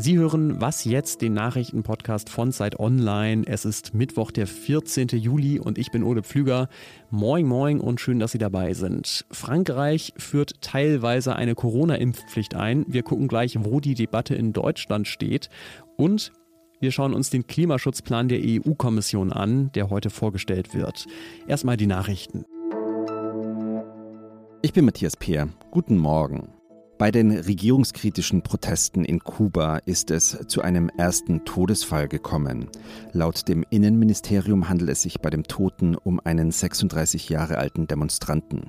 Sie hören Was jetzt, den Nachrichtenpodcast von Zeit Online. Es ist Mittwoch, der 14. Juli und ich bin Ole Pflüger. Moin, moin und schön, dass Sie dabei sind. Frankreich führt teilweise eine Corona-Impfpflicht ein. Wir gucken gleich, wo die Debatte in Deutschland steht. Und wir schauen uns den Klimaschutzplan der EU-Kommission an, der heute vorgestellt wird. Erstmal die Nachrichten. Ich bin Matthias Peer. Guten Morgen. Bei den regierungskritischen Protesten in Kuba ist es zu einem ersten Todesfall gekommen. Laut dem Innenministerium handelt es sich bei dem Toten um einen 36 Jahre alten Demonstranten.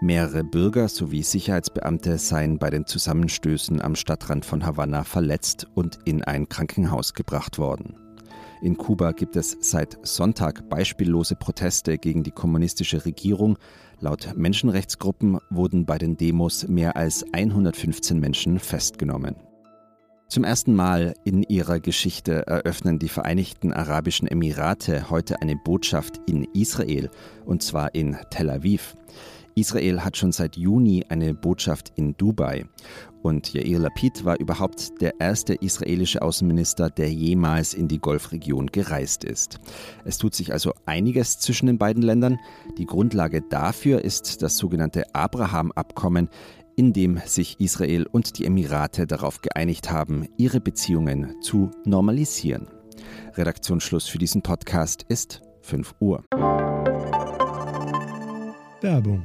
Mehrere Bürger sowie Sicherheitsbeamte seien bei den Zusammenstößen am Stadtrand von Havanna verletzt und in ein Krankenhaus gebracht worden. In Kuba gibt es seit Sonntag beispiellose Proteste gegen die kommunistische Regierung. Laut Menschenrechtsgruppen wurden bei den Demos mehr als 115 Menschen festgenommen. Zum ersten Mal in ihrer Geschichte eröffnen die Vereinigten Arabischen Emirate heute eine Botschaft in Israel, und zwar in Tel Aviv. Israel hat schon seit Juni eine Botschaft in Dubai. Und Yair Lapid war überhaupt der erste israelische Außenminister, der jemals in die Golfregion gereist ist. Es tut sich also einiges zwischen den beiden Ländern. Die Grundlage dafür ist das sogenannte Abraham-Abkommen, in dem sich Israel und die Emirate darauf geeinigt haben, ihre Beziehungen zu normalisieren. Redaktionsschluss für diesen Podcast ist 5 Uhr. Werbung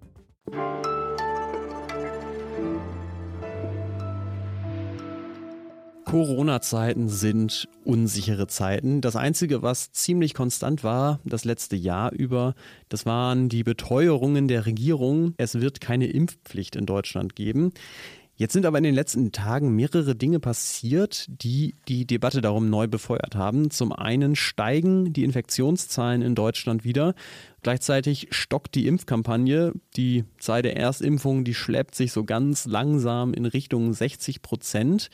Corona-Zeiten sind unsichere Zeiten. Das Einzige, was ziemlich konstant war, das letzte Jahr über, das waren die Beteuerungen der Regierung, es wird keine Impfpflicht in Deutschland geben. Jetzt sind aber in den letzten Tagen mehrere Dinge passiert, die die Debatte darum neu befeuert haben. Zum einen steigen die Infektionszahlen in Deutschland wieder. Gleichzeitig stockt die Impfkampagne. Die Zahl der Erstimpfungen, die schleppt sich so ganz langsam in Richtung 60 Prozent.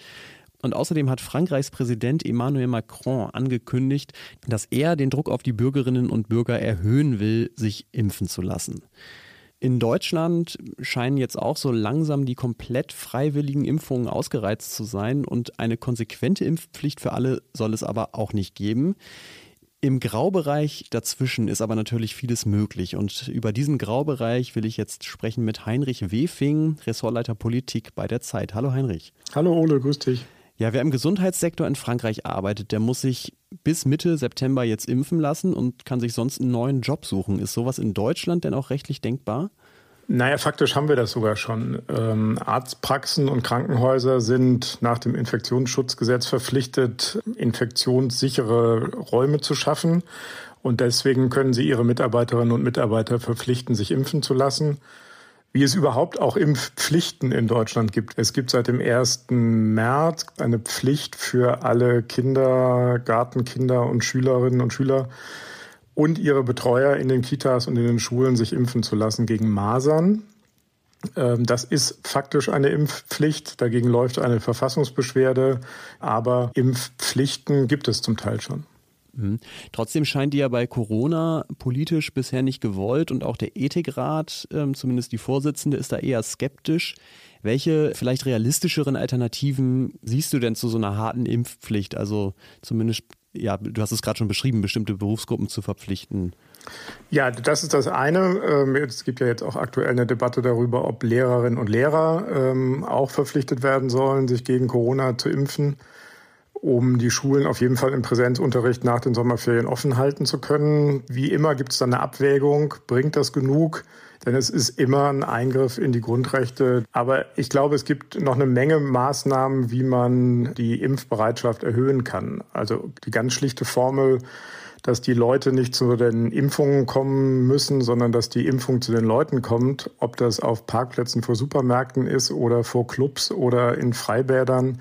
Und außerdem hat Frankreichs Präsident Emmanuel Macron angekündigt, dass er den Druck auf die Bürgerinnen und Bürger erhöhen will, sich impfen zu lassen. In Deutschland scheinen jetzt auch so langsam die komplett freiwilligen Impfungen ausgereizt zu sein und eine konsequente Impfpflicht für alle soll es aber auch nicht geben. Im Graubereich dazwischen ist aber natürlich vieles möglich und über diesen Graubereich will ich jetzt sprechen mit Heinrich Wefing, Ressortleiter Politik bei der Zeit. Hallo Heinrich. Hallo Ole, grüß dich. Ja, wer im Gesundheitssektor in Frankreich arbeitet, der muss sich bis Mitte September jetzt impfen lassen und kann sich sonst einen neuen Job suchen. Ist sowas in Deutschland denn auch rechtlich denkbar? Naja, faktisch haben wir das sogar schon. Ähm, Arztpraxen und Krankenhäuser sind nach dem Infektionsschutzgesetz verpflichtet, infektionssichere Räume zu schaffen. Und deswegen können sie ihre Mitarbeiterinnen und Mitarbeiter verpflichten, sich impfen zu lassen wie es überhaupt auch Impfpflichten in Deutschland gibt. Es gibt seit dem 1. März eine Pflicht für alle Kinder, Gartenkinder und Schülerinnen und Schüler und ihre Betreuer in den Kitas und in den Schulen sich impfen zu lassen gegen Masern. Ähm, das ist faktisch eine Impfpflicht. Dagegen läuft eine Verfassungsbeschwerde. Aber Impfpflichten gibt es zum Teil schon. Mhm. Trotzdem scheint die ja bei Corona politisch bisher nicht gewollt und auch der Ethikrat, ähm, zumindest die Vorsitzende, ist da eher skeptisch. Welche vielleicht realistischeren Alternativen siehst du denn zu so einer harten Impfpflicht? Also zumindest, ja, du hast es gerade schon beschrieben, bestimmte Berufsgruppen zu verpflichten. Ja, das ist das eine. Ähm, es gibt ja jetzt auch aktuell eine Debatte darüber, ob Lehrerinnen und Lehrer ähm, auch verpflichtet werden sollen, sich gegen Corona zu impfen um die Schulen auf jeden Fall im Präsenzunterricht nach den Sommerferien offen halten zu können. Wie immer gibt es dann eine Abwägung, bringt das genug? Denn es ist immer ein Eingriff in die Grundrechte. Aber ich glaube, es gibt noch eine Menge Maßnahmen, wie man die Impfbereitschaft erhöhen kann. Also die ganz schlichte Formel, dass die Leute nicht zu den Impfungen kommen müssen, sondern dass die Impfung zu den Leuten kommt, ob das auf Parkplätzen vor Supermärkten ist oder vor Clubs oder in Freibädern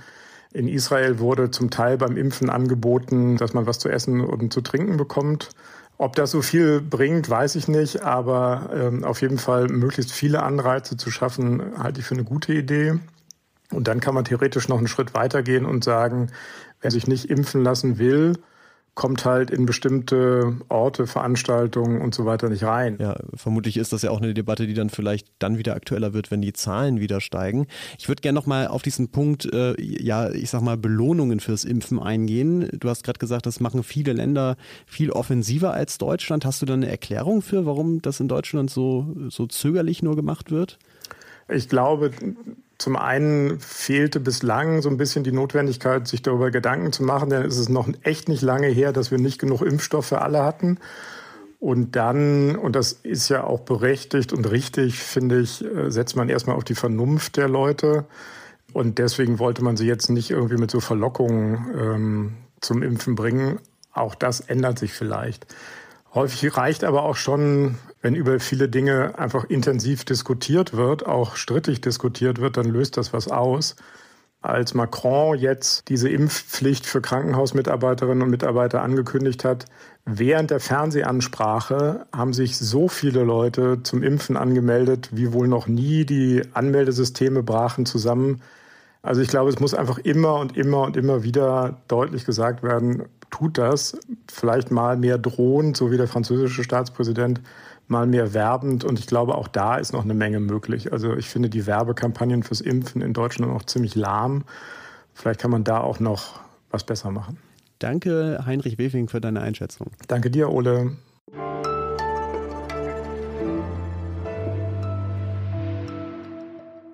in Israel wurde zum Teil beim Impfen angeboten, dass man was zu essen und zu trinken bekommt, Ob das so viel bringt, weiß ich nicht, aber ähm, auf jeden Fall möglichst viele Anreize zu schaffen, halte ich für eine gute Idee. Und dann kann man theoretisch noch einen Schritt weitergehen und sagen, wer sich nicht impfen lassen will, kommt halt in bestimmte Orte, Veranstaltungen und so weiter nicht rein. Ja, vermutlich ist das ja auch eine Debatte, die dann vielleicht dann wieder aktueller wird, wenn die Zahlen wieder steigen. Ich würde gerne nochmal auf diesen Punkt, äh, ja, ich sag mal, Belohnungen fürs Impfen eingehen. Du hast gerade gesagt, das machen viele Länder viel offensiver als Deutschland. Hast du da eine Erklärung für, warum das in Deutschland so, so zögerlich nur gemacht wird? Ich glaube, zum einen fehlte bislang so ein bisschen die Notwendigkeit, sich darüber Gedanken zu machen, denn es ist noch echt nicht lange her, dass wir nicht genug Impfstoff für alle hatten. Und dann, und das ist ja auch berechtigt und richtig, finde ich, äh, setzt man erstmal auf die Vernunft der Leute. Und deswegen wollte man sie jetzt nicht irgendwie mit so Verlockungen ähm, zum Impfen bringen. Auch das ändert sich vielleicht. Häufig reicht aber auch schon wenn über viele Dinge einfach intensiv diskutiert wird, auch strittig diskutiert wird, dann löst das was aus. Als Macron jetzt diese Impfpflicht für Krankenhausmitarbeiterinnen und Mitarbeiter angekündigt hat, während der Fernsehansprache haben sich so viele Leute zum Impfen angemeldet, wie wohl noch nie. Die Anmeldesysteme brachen zusammen. Also ich glaube, es muss einfach immer und immer und immer wieder deutlich gesagt werden, tut das, vielleicht mal mehr drohend, so wie der französische Staatspräsident, mal mehr werbend. Und ich glaube, auch da ist noch eine Menge möglich. Also ich finde die Werbekampagnen fürs Impfen in Deutschland noch ziemlich lahm. Vielleicht kann man da auch noch was besser machen. Danke, Heinrich Wefing, für deine Einschätzung. Danke dir, Ole.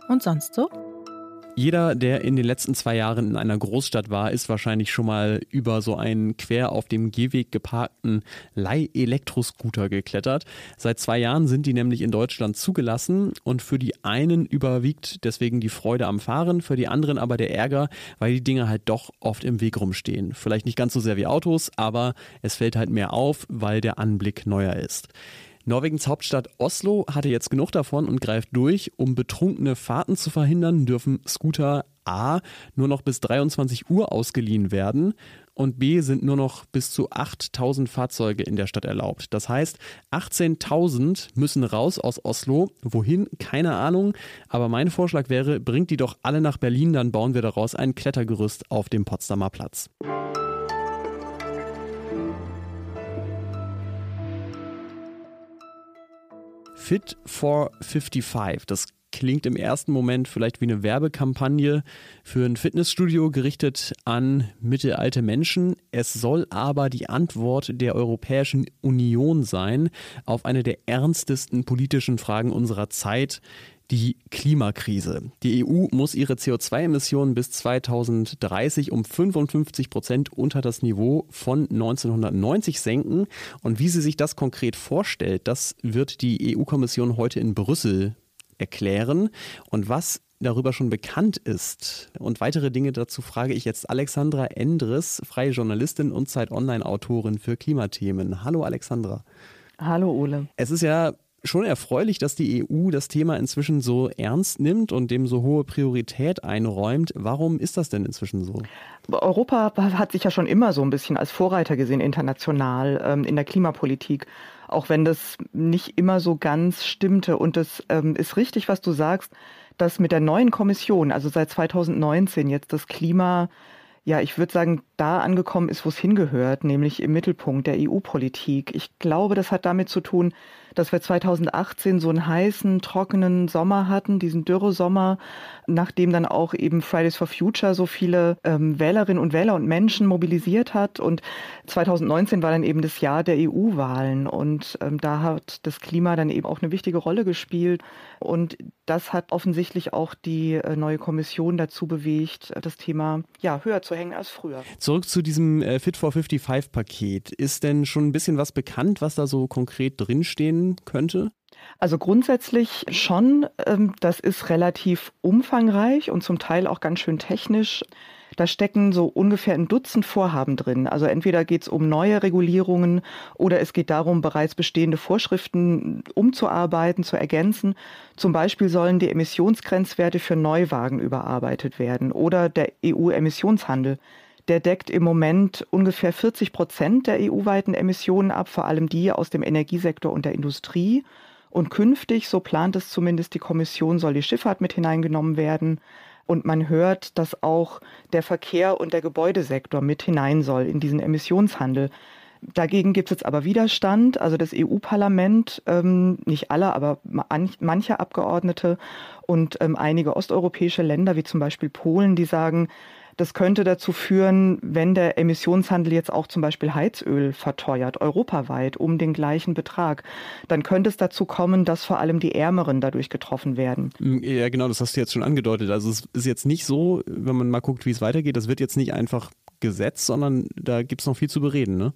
Und sonst so? Jeder, der in den letzten zwei Jahren in einer Großstadt war, ist wahrscheinlich schon mal über so einen quer auf dem Gehweg geparkten Leih-Elektroscooter geklettert. Seit zwei Jahren sind die nämlich in Deutschland zugelassen und für die einen überwiegt deswegen die Freude am Fahren, für die anderen aber der Ärger, weil die Dinge halt doch oft im Weg rumstehen. Vielleicht nicht ganz so sehr wie Autos, aber es fällt halt mehr auf, weil der Anblick neuer ist. Norwegens Hauptstadt Oslo hatte jetzt genug davon und greift durch. Um betrunkene Fahrten zu verhindern, dürfen Scooter A nur noch bis 23 Uhr ausgeliehen werden und B sind nur noch bis zu 8000 Fahrzeuge in der Stadt erlaubt. Das heißt, 18.000 müssen raus aus Oslo. Wohin? Keine Ahnung. Aber mein Vorschlag wäre, bringt die doch alle nach Berlin, dann bauen wir daraus ein Klettergerüst auf dem Potsdamer Platz. Fit for 55. Das klingt im ersten Moment vielleicht wie eine Werbekampagne für ein Fitnessstudio gerichtet an mittelalte Menschen. Es soll aber die Antwort der Europäischen Union sein auf eine der ernstesten politischen Fragen unserer Zeit, die Klimakrise. Die EU muss ihre CO2-Emissionen bis 2030 um 55 Prozent unter das Niveau von 1990 senken. Und wie sie sich das konkret vorstellt, das wird die EU-Kommission heute in Brüssel erklären. Und was darüber schon bekannt ist und weitere Dinge dazu frage ich jetzt Alexandra Endres, freie Journalistin und Zeit Online-Autorin für Klimathemen. Hallo Alexandra. Hallo Ole. Es ist ja schon erfreulich, dass die EU das Thema inzwischen so ernst nimmt und dem so hohe Priorität einräumt. Warum ist das denn inzwischen so? Europa hat sich ja schon immer so ein bisschen als Vorreiter gesehen international ähm, in der Klimapolitik, auch wenn das nicht immer so ganz stimmte. Und es ähm, ist richtig, was du sagst, dass mit der neuen Kommission, also seit 2019 jetzt das Klima ja, ich würde sagen, da angekommen ist, wo es hingehört, nämlich im Mittelpunkt der EU-Politik. Ich glaube, das hat damit zu tun, dass wir 2018 so einen heißen, trockenen Sommer hatten, diesen Dürre-Sommer, nachdem dann auch eben Fridays for Future so viele ähm, Wählerinnen und Wähler und Menschen mobilisiert hat. Und 2019 war dann eben das Jahr der EU-Wahlen und ähm, da hat das Klima dann eben auch eine wichtige Rolle gespielt. Und das hat offensichtlich auch die äh, neue Kommission dazu bewegt, das Thema ja höher zu hängen als früher. Zurück zu diesem äh, Fit for 55 Paket. Ist denn schon ein bisschen was bekannt, was da so konkret drinstehen könnte? Also grundsätzlich schon. Ähm, das ist relativ umfangreich und zum Teil auch ganz schön technisch. Da stecken so ungefähr ein Dutzend Vorhaben drin. Also entweder geht es um neue Regulierungen oder es geht darum, bereits bestehende Vorschriften umzuarbeiten, zu ergänzen. Zum Beispiel sollen die Emissionsgrenzwerte für Neuwagen überarbeitet werden oder der EU-Emissionshandel Der deckt im Moment ungefähr 40 Prozent der EU-weiten Emissionen ab, vor allem die aus dem Energiesektor und der Industrie. Und künftig, so plant es zumindest die Kommission, soll die Schifffahrt mit hineingenommen werden. Und man hört, dass auch der Verkehr und der Gebäudesektor mit hinein soll in diesen Emissionshandel. Dagegen gibt es jetzt aber Widerstand. Also das EU-Parlament, ähm, nicht alle, aber manche Abgeordnete und ähm, einige osteuropäische Länder, wie zum Beispiel Polen, die sagen, das könnte dazu führen, wenn der Emissionshandel jetzt auch zum Beispiel Heizöl verteuert, europaweit um den gleichen Betrag, dann könnte es dazu kommen, dass vor allem die Ärmeren dadurch getroffen werden. Mm, ja, genau, das hast du jetzt schon angedeutet. Also es ist jetzt nicht so, wenn man mal guckt, wie es weitergeht, das wird jetzt nicht einfach gesetzt, sondern da gibt es noch viel zu bereden, ne?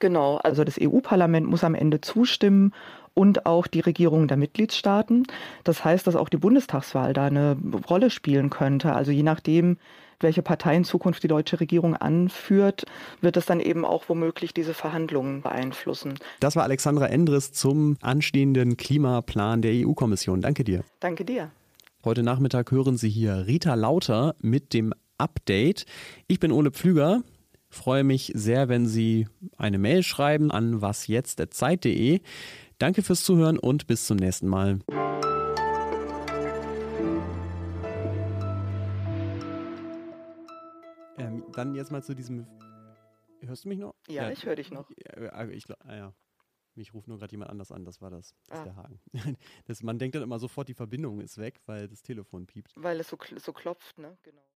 Genau, also das EU-Parlament muss am Ende zustimmen und auch die Regierungen der Mitgliedstaaten. Das heißt, dass auch die Bundestagswahl da eine Rolle spielen könnte. Also je nachdem, welche Partei in Zukunft die deutsche Regierung anführt, wird es dann eben auch womöglich diese Verhandlungen beeinflussen. Das war Alexandra Endres zum anstehenden Klimaplan der EU-Kommission. Danke dir. Danke dir. Heute Nachmittag hören Sie hier Rita Lauter mit dem Update. Ich bin Ole Pflüger. Freue mich sehr, wenn Sie eine Mail schreiben an wasjetzt.zeit.de. Danke fürs Zuhören und bis zum nächsten Mal. Ähm, dann jetzt mal zu diesem. Hörst du mich noch? Ja, ja. ich höre dich noch. Äh, ich, ah, ja. Mich ruft nur gerade jemand anders an, das war das. Das ah. ist der Haken. Das, man denkt dann immer sofort, die Verbindung ist weg, weil das Telefon piept. Weil es so, so klopft, ne? Genau.